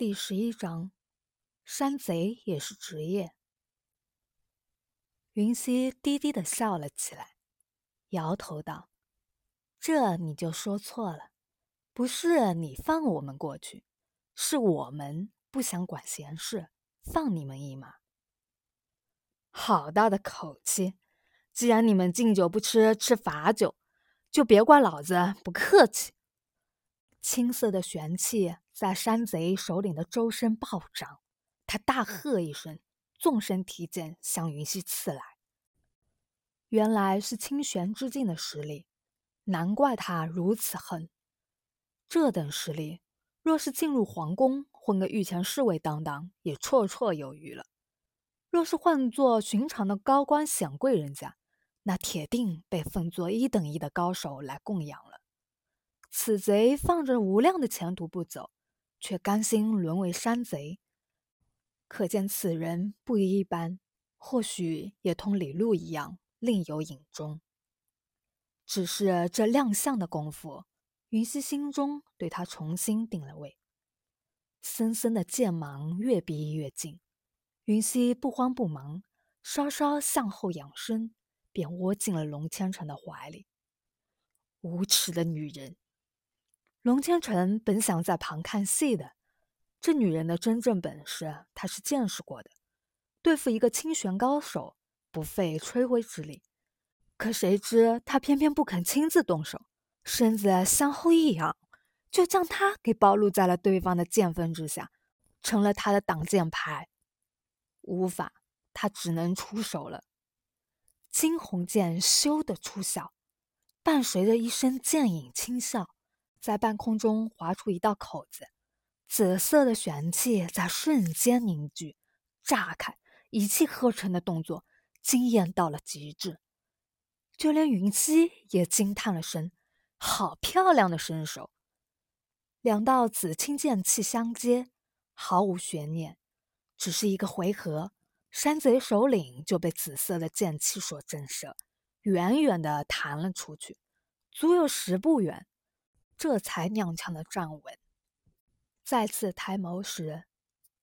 第十一章，山贼也是职业。云溪低低的笑了起来，摇头道：“这你就说错了，不是你放我们过去，是我们不想管闲事，放你们一马。”好大的口气！既然你们敬酒不吃吃罚酒，就别怪老子不客气。青色的玄气在山贼首领的周身暴涨，他大喝一声，纵身提剑向云溪刺来。原来是清玄之境的实力，难怪他如此恨。这等实力，若是进入皇宫混个御前侍卫当当，也绰绰有余了；若是换做寻常的高官显贵人家，那铁定被奉作一等一的高手来供养了。此贼放着无量的前途不走，却甘心沦为山贼，可见此人不一般。或许也同李禄一样，另有隐衷。只是这亮相的功夫，云溪心中对他重新定了位。森森的剑芒越逼越近，云溪不慌不忙，稍稍向后仰身，便窝进了龙千成的怀里。无耻的女人！龙千成本想在旁看戏的，这女人的真正本事他是见识过的，对付一个清玄高手不费吹灰之力。可谁知他偏偏不肯亲自动手，身子向后一仰，就将他给暴露在了对方的剑锋之下，成了他的挡箭牌。无法，他只能出手了。惊鸿剑咻的出鞘，伴随着一声剑影轻笑。在半空中划出一道口子，紫色的玄气在瞬间凝聚、炸开，一气呵成的动作惊艳到了极致，就连云溪也惊叹了声：“好漂亮的身手！”两道紫青剑气相接，毫无悬念，只是一个回合，山贼首领就被紫色的剑气所震慑，远远的弹了出去，足有十步远。这才踉跄的站稳，再次抬眸时，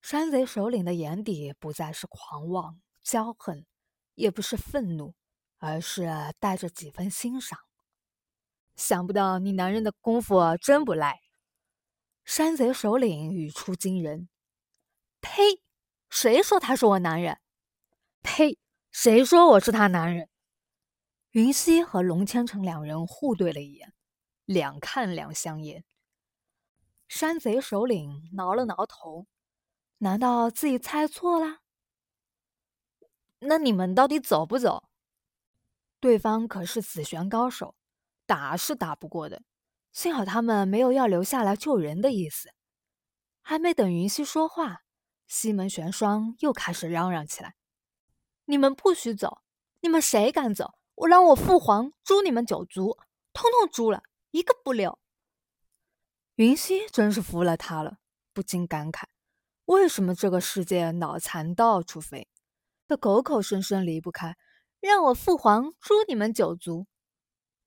山贼首领的眼底不再是狂妄骄横，也不是愤怒，而是带着几分欣赏。想不到你男人的功夫真不赖。山贼首领语出惊人：“呸！谁说他是我男人？呸！谁说我是他男人？”云溪和龙千成两人互对了一眼。两看两相厌。山贼首领挠了挠头，难道自己猜错了？那你们到底走不走？对方可是紫玄高手，打是打不过的。幸好他们没有要留下来救人的意思。还没等云溪说话，西门玄霜又开始嚷嚷起来：“你们不许走！你们谁敢走，我让我父皇诛你们九族，通通诛了！”一个不留。云溪真是服了他了，不禁感慨：为什么这个世界脑残到处飞？他口口声声离不开，让我父皇诛你们九族。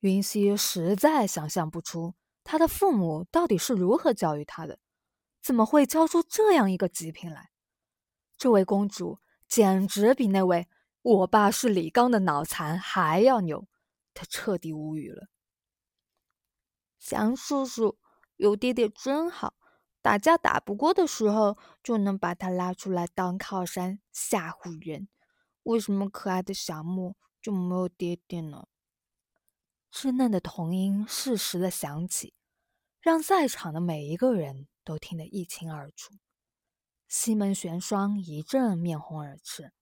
云溪实在想象不出他的父母到底是如何教育他的，怎么会教出这样一个极品来？这位公主简直比那位我爸是李刚的脑残还要牛，他彻底无语了。祥叔叔有爹爹真好，打架打不过的时候就能把他拉出来当靠山吓唬人。为什么可爱的小木就没有爹爹呢？稚嫩的童音适时的响起，让在场的每一个人都听得一清二楚。西门玄霜一阵面红耳赤，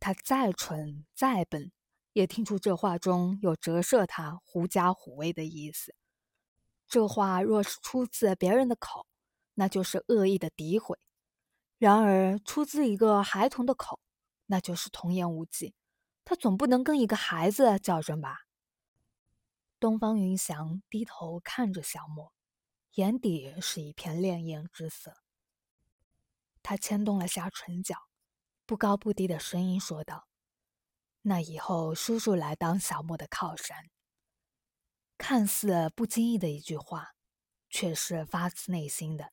他再蠢再笨，也听出这话中有折射他狐假虎威的意思。这话若是出自别人的口，那就是恶意的诋毁；然而出自一个孩童的口，那就是童言无忌。他总不能跟一个孩子较真吧？东方云翔低头看着小莫，眼底是一片潋滟之色。他牵动了下唇角，不高不低的声音说道：“那以后叔叔来当小莫的靠山。”看似不经意的一句话，却是发自内心的。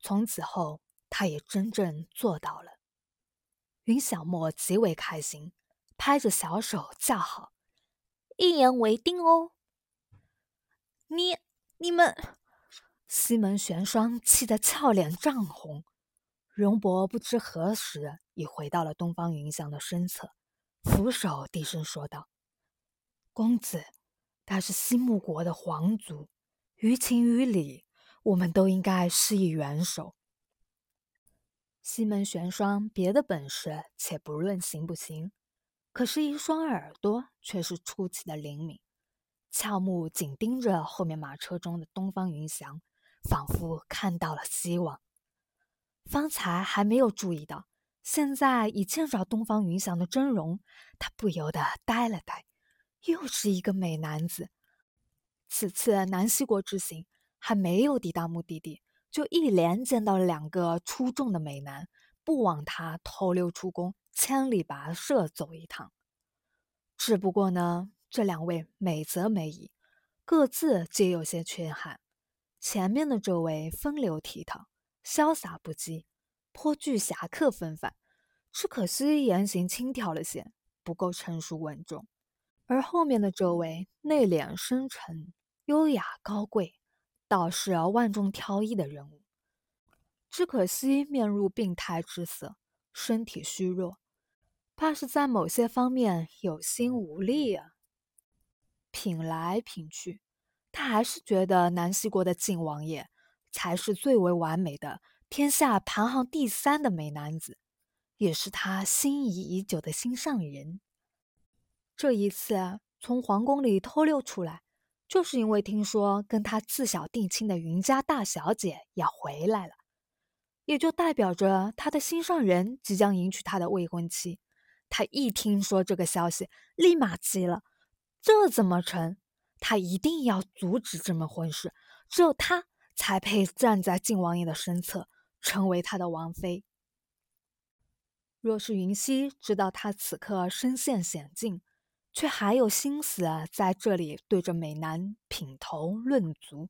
从此后，他也真正做到了。云小莫极为开心，拍着小手叫好：“一言为定哦！”你、你们，西门玄霜气得俏脸涨红。荣伯不知何时已回到了东方云翔的身侧，俯首低声说道：“公子，他是西木国的皇族，于情于理，我们都应该施以援手。”西门玄霜别的本事且不论行不行，可是，一双耳朵却是出奇的灵敏，俏目紧盯着后面马车中的东方云翔，仿佛看到了希望。方才还没有注意到，现在已见着东方云翔的真容，他不由得呆了呆。又是一个美男子。此次南西国之行还没有抵达目的地。就一连见到了两个出众的美男，不枉他偷溜出宫，千里跋涉走一趟。只不过呢，这两位美则美矣，各自皆有些缺憾。前面的这位风流倜傥，潇洒不羁，颇具侠客风范，只可惜言行轻佻了些，不够成熟稳重。而后面的这位内敛深沉，优雅高贵。倒是万众挑一的人物，只可惜面入病态之色，身体虚弱，怕是在某些方面有心无力啊。品来品去，他还是觉得南西国的靖王爷才是最为完美的，天下排行第三的美男子，也是他心仪已久的心上人。这一次从皇宫里偷溜出来。就是因为听说跟他自小定亲的云家大小姐要回来了，也就代表着他的心上人即将迎娶他的未婚妻。他一听说这个消息，立马急了，这怎么成？他一定要阻止这门婚事，只有他才配站在靖王爷的身侧，成为他的王妃。若是云溪知道他此刻身陷险境，却还有心思在这里对着美男品头论足，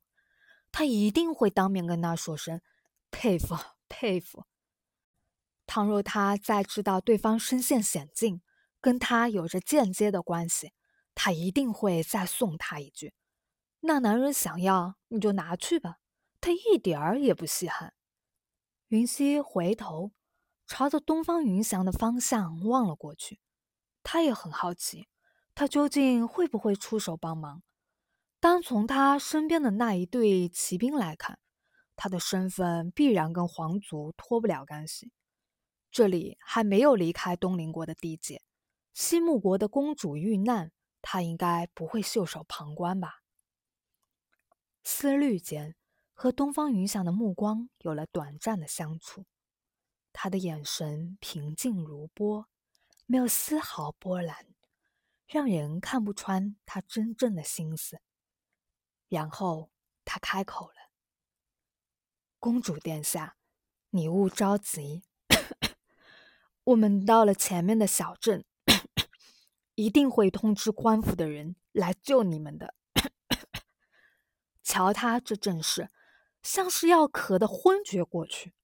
他一定会当面跟他说声佩服 佩服。倘若他再知道对方身陷险境，跟他有着间接的关系，他一定会再送他一句：“那男人想要你就拿去吧。”他一点儿也不稀罕。云溪回头朝着东方云翔的方向望了过去，他也很好奇。他究竟会不会出手帮忙？单从他身边的那一队骑兵来看，他的身份必然跟皇族脱不了干系。这里还没有离开东邻国的地界，西木国的公主遇难，他应该不会袖手旁观吧？思虑间，和东方云翔的目光有了短暂的相处，他的眼神平静如波，没有丝毫波澜。让人看不穿他真正的心思。然后他开口了：“公主殿下，你勿着急，我们到了前面的小镇，一定会通知官府的人来救你们的。瞧他这阵势，像是要咳得昏厥过去。”